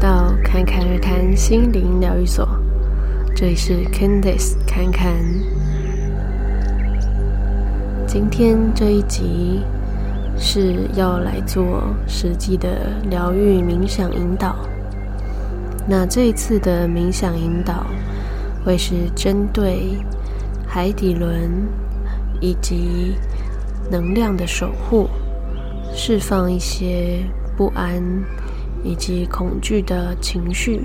到侃侃而谈心灵疗愈所，这里是 Candice 坎坎。今天这一集是要来做实际的疗愈冥想引导。那这一次的冥想引导会是针对海底轮以及能量的守护，释放一些不安。以及恐惧的情绪，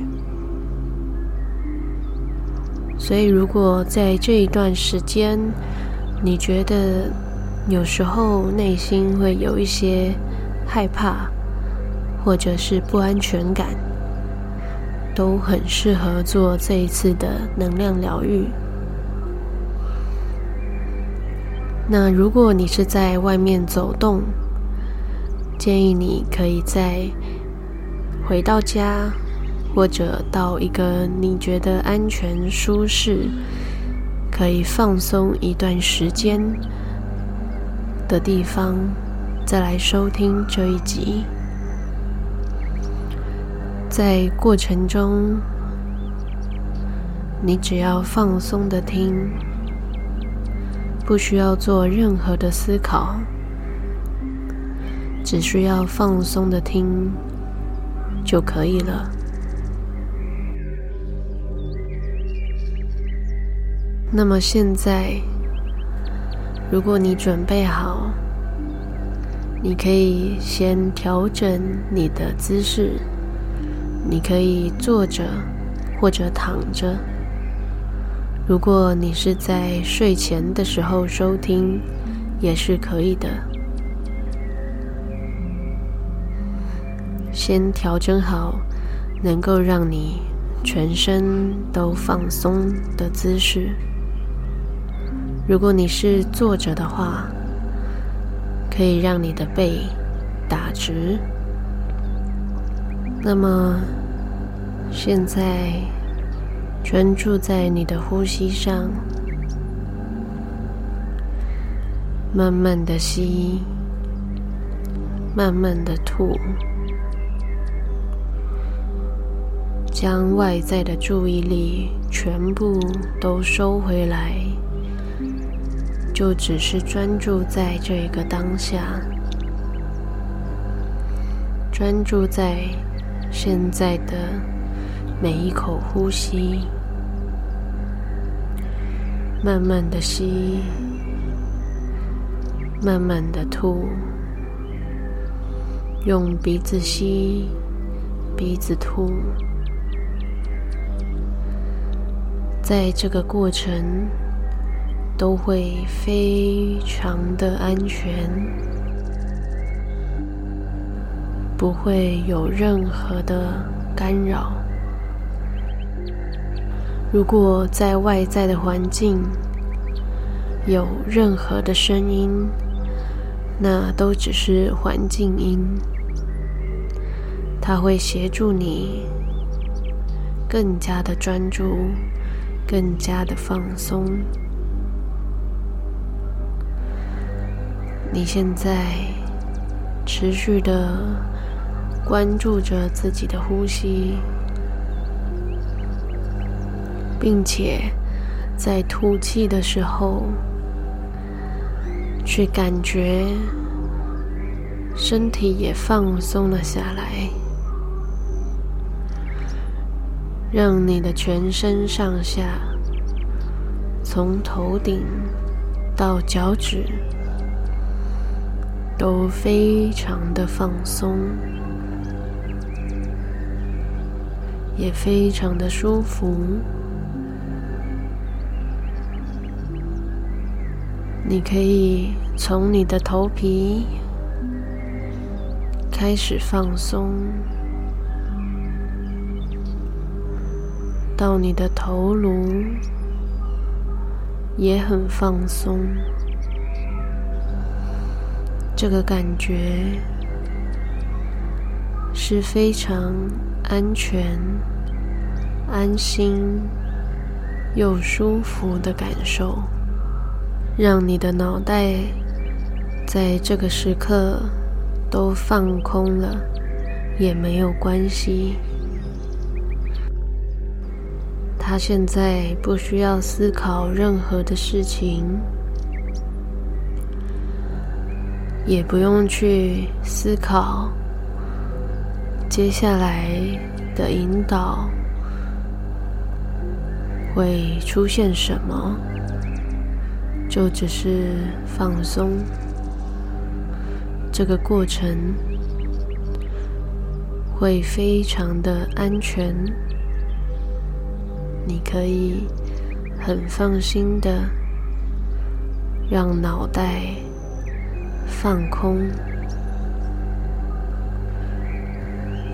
所以如果在这一段时间，你觉得有时候内心会有一些害怕，或者是不安全感，都很适合做这一次的能量疗愈。那如果你是在外面走动，建议你可以在回到家，或者到一个你觉得安全、舒适、可以放松一段时间的地方，再来收听这一集。在过程中，你只要放松的听，不需要做任何的思考，只需要放松的听。就可以了。那么现在，如果你准备好，你可以先调整你的姿势。你可以坐着或者躺着。如果你是在睡前的时候收听，也是可以的。先调整好能够让你全身都放松的姿势。如果你是坐着的话，可以让你的背打直。那么，现在专注在你的呼吸上，慢慢的吸，慢慢的吐。将外在的注意力全部都收回来，就只是专注在这个当下，专注在现在的每一口呼吸，慢慢的吸，慢慢的吐，用鼻子吸，鼻子吐。在这个过程都会非常的安全，不会有任何的干扰。如果在外在的环境有任何的声音，那都只是环境音，它会协助你更加的专注。更加的放松。你现在持续的关注着自己的呼吸，并且在吐气的时候，去感觉身体也放松了下来。让你的全身上下，从头顶到脚趾，都非常的放松，也非常的舒服。你可以从你的头皮开始放松。到你的头颅也很放松，这个感觉是非常安全、安心又舒服的感受，让你的脑袋在这个时刻都放空了，也没有关系。他现在不需要思考任何的事情，也不用去思考接下来的引导会出现什么，就只是放松。这个过程会非常的安全。你可以很放心的让脑袋放空，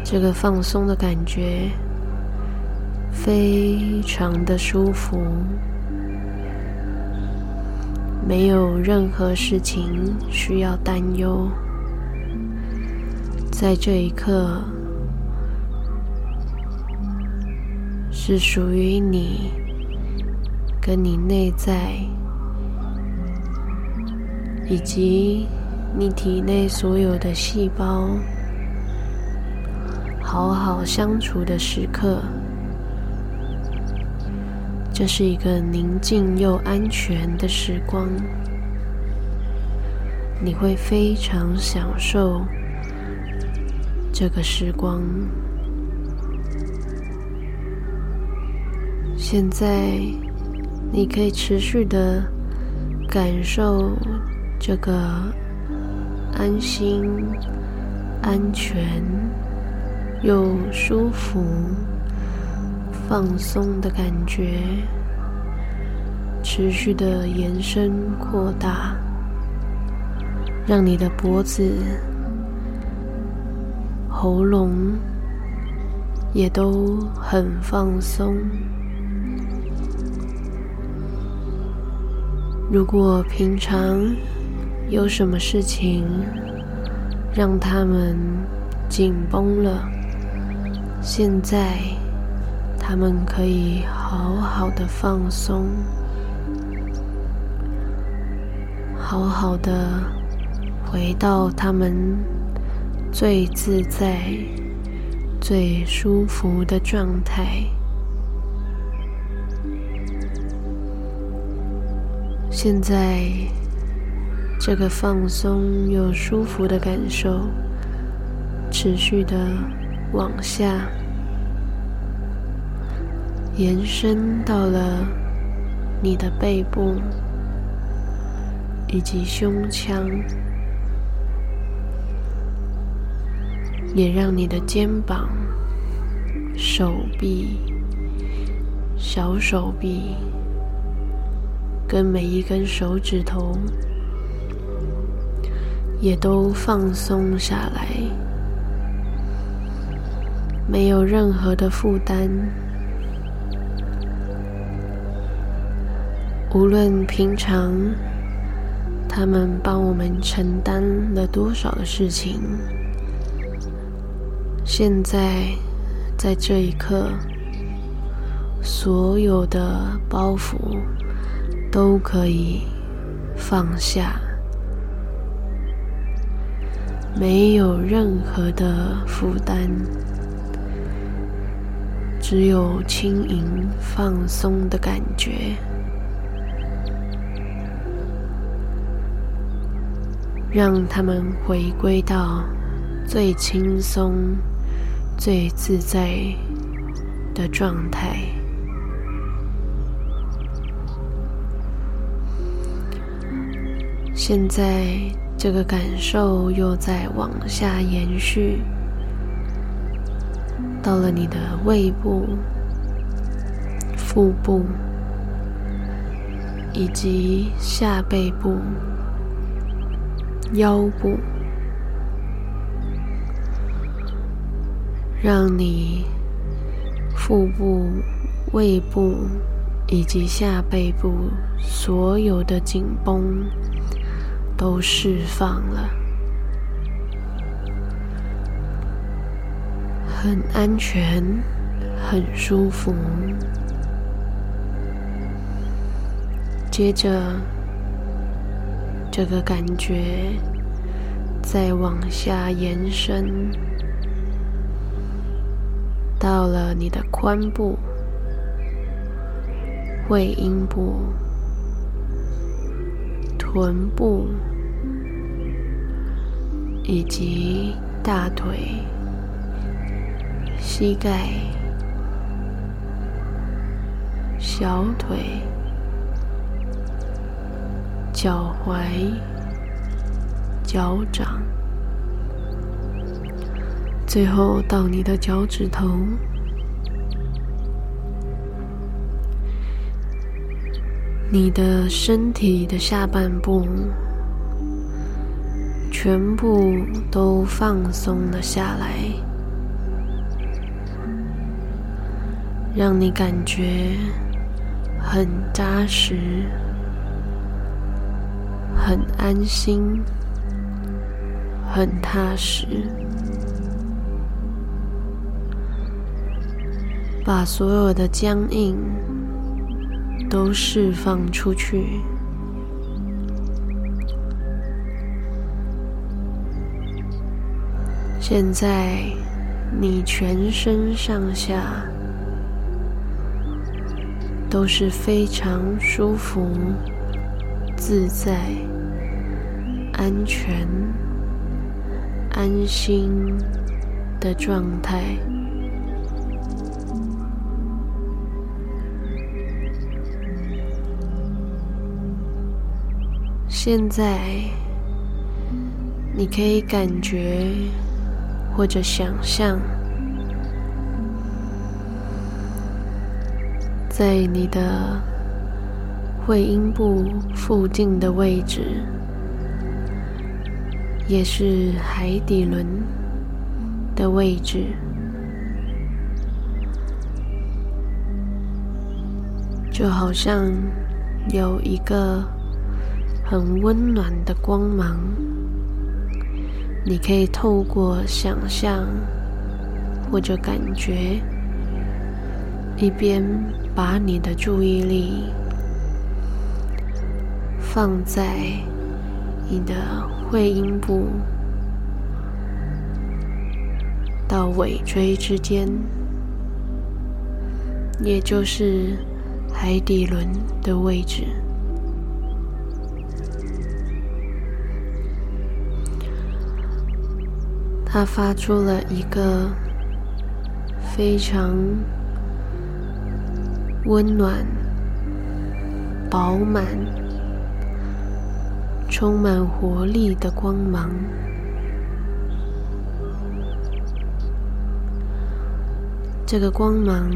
这个放松的感觉非常的舒服，没有任何事情需要担忧，在这一刻。是属于你，跟你内在，以及你体内所有的细胞，好好相处的时刻。这是一个宁静又安全的时光，你会非常享受这个时光。现在，你可以持续的感受这个安心、安全又舒服、放松的感觉，持续的延伸扩大，让你的脖子、喉咙也都很放松。如果平常有什么事情让他们紧绷了，现在他们可以好好的放松，好好的回到他们最自在、最舒服的状态。现在，这个放松又舒服的感受，持续的往下延伸到了你的背部以及胸腔，也让你的肩膀、手臂、小手臂。跟每一根手指头也都放松下来，没有任何的负担。无论平常他们帮我们承担了多少的事情，现在在这一刻，所有的包袱。都可以放下，没有任何的负担，只有轻盈放松的感觉，让他们回归到最轻松、最自在的状态。现在这个感受又在往下延续，到了你的胃部、腹部以及下背部、腰部，让你腹部、胃部以及下背部所有的紧绷。都释放了，很安全，很舒服。接着，这个感觉再往下延伸，到了你的髋部、会阴部、臀部以及大腿、膝盖、小腿、脚踝、脚掌，最后到你的脚趾头。你的身体的下半部全部都放松了下来，让你感觉很扎实、很安心、很踏实，把所有的僵硬。都释放出去。现在，你全身上下都是非常舒服、自在、安全、安心的状态。现在，你可以感觉或者想象，在你的会阴部附近的位置，也是海底轮的位置，就好像有一个。很温暖的光芒，你可以透过想象或者感觉，一边把你的注意力放在你的会阴部到尾椎之间，也就是海底轮的位置。它发出了一个非常温暖、饱满、充满活力的光芒。这个光芒，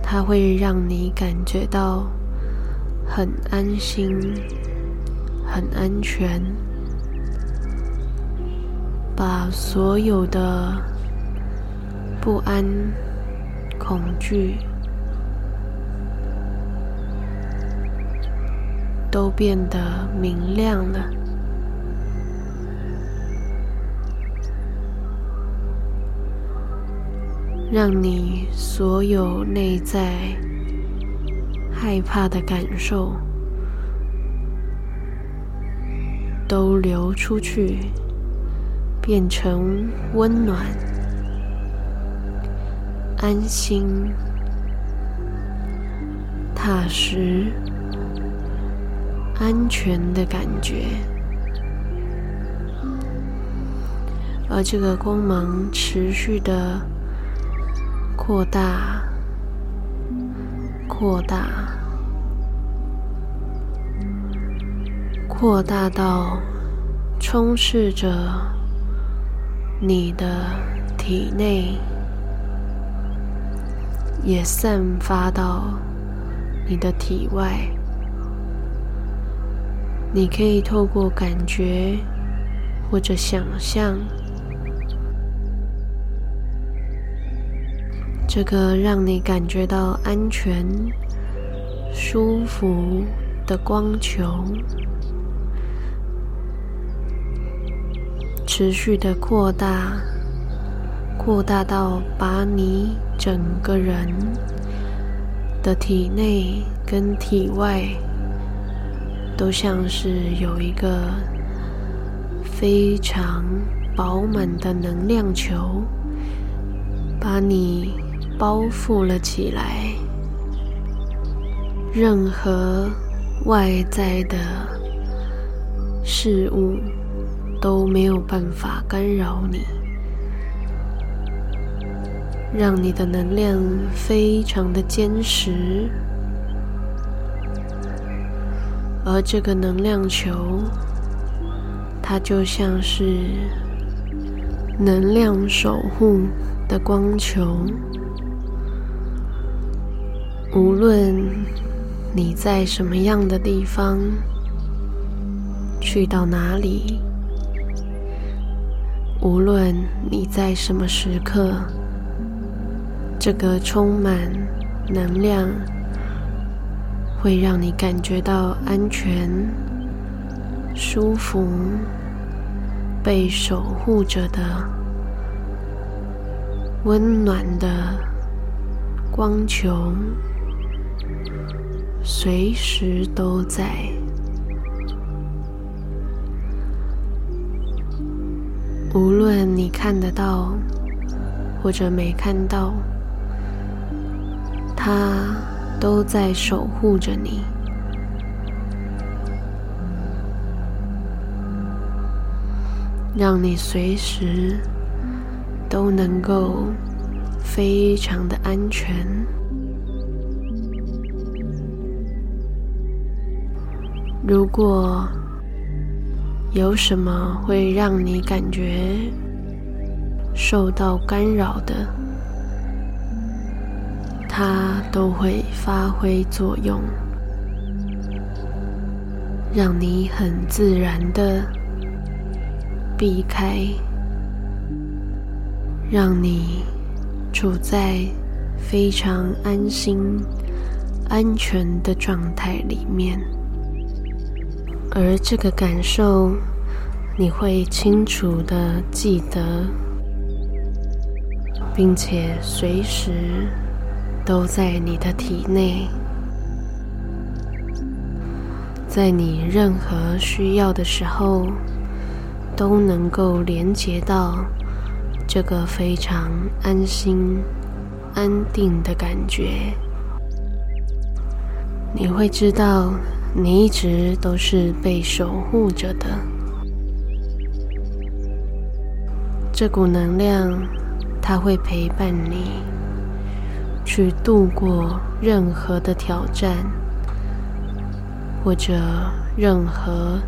它会让你感觉到很安心、很安全。把所有的不安、恐惧都变得明亮了，让你所有内在害怕的感受都流出去。变成温暖、安心、踏实、安全的感觉，而这个光芒持续的扩大、扩大、扩大到充斥着。你的体内也散发到你的体外，你可以透过感觉或者想象，这个让你感觉到安全、舒服的光球。持续的扩大，扩大到把你整个人的体内跟体外，都像是有一个非常饱满的能量球，把你包覆了起来，任何外在的事物都没有办法干扰你，让你的能量非常的坚实，而这个能量球，它就像是能量守护的光球，无论。你在什么样的地方？去到哪里？无论你在什么时刻，这个充满能量，会让你感觉到安全、舒服、被守护着的温暖的光球。随时都在，无论你看得到或者没看到，它都在守护着你，让你随时都能够非常的安全。如果有什么会让你感觉受到干扰的，它都会发挥作用，让你很自然的避开，让你处在非常安心、安全的状态里面。而这个感受，你会清楚地记得，并且随时都在你的体内，在你任何需要的时候，都能够连接到这个非常安心、安定的感觉。你会知道。你一直都是被守护着的，这股能量，它会陪伴你去度过任何的挑战，或者任何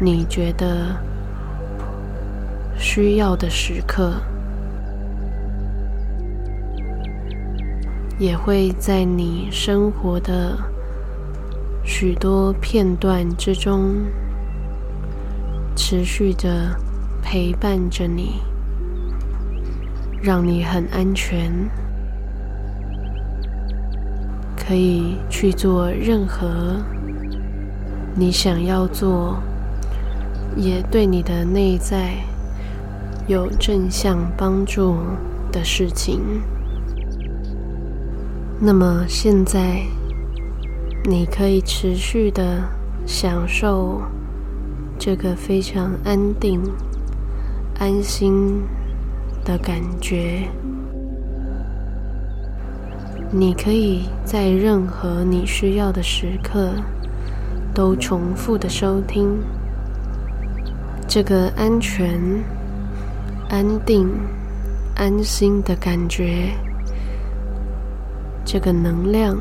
你觉得需要的时刻，也会在你生活的。许多片段之中，持续的陪伴着你，让你很安全，可以去做任何你想要做，也对你的内在有正向帮助的事情。那么现在。你可以持续的享受这个非常安定、安心的感觉。你可以在任何你需要的时刻，都重复的收听这个安全、安定、安心的感觉，这个能量。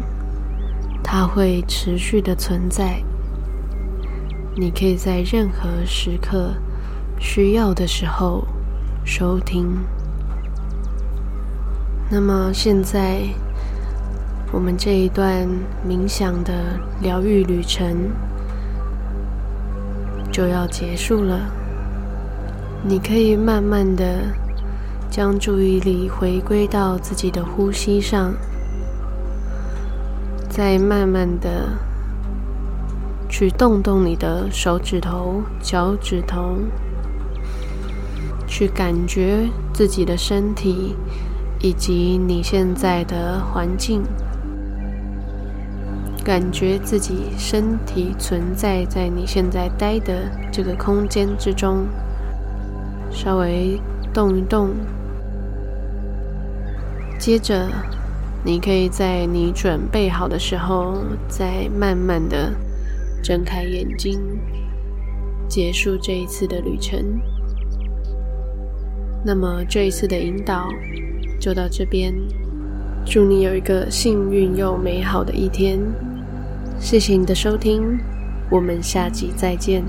它会持续的存在，你可以在任何时刻需要的时候收听。那么现在，我们这一段冥想的疗愈旅程就要结束了。你可以慢慢的将注意力回归到自己的呼吸上。再慢慢的去动动你的手指头、脚趾头，去感觉自己的身体以及你现在的环境，感觉自己身体存在在你现在待的这个空间之中，稍微动一动，接着你可以在你准备好的时候，再慢慢的睁开眼睛，结束这一次的旅程。那么这一次的引导就到这边，祝你有一个幸运又美好的一天。谢谢你的收听，我们下集再见。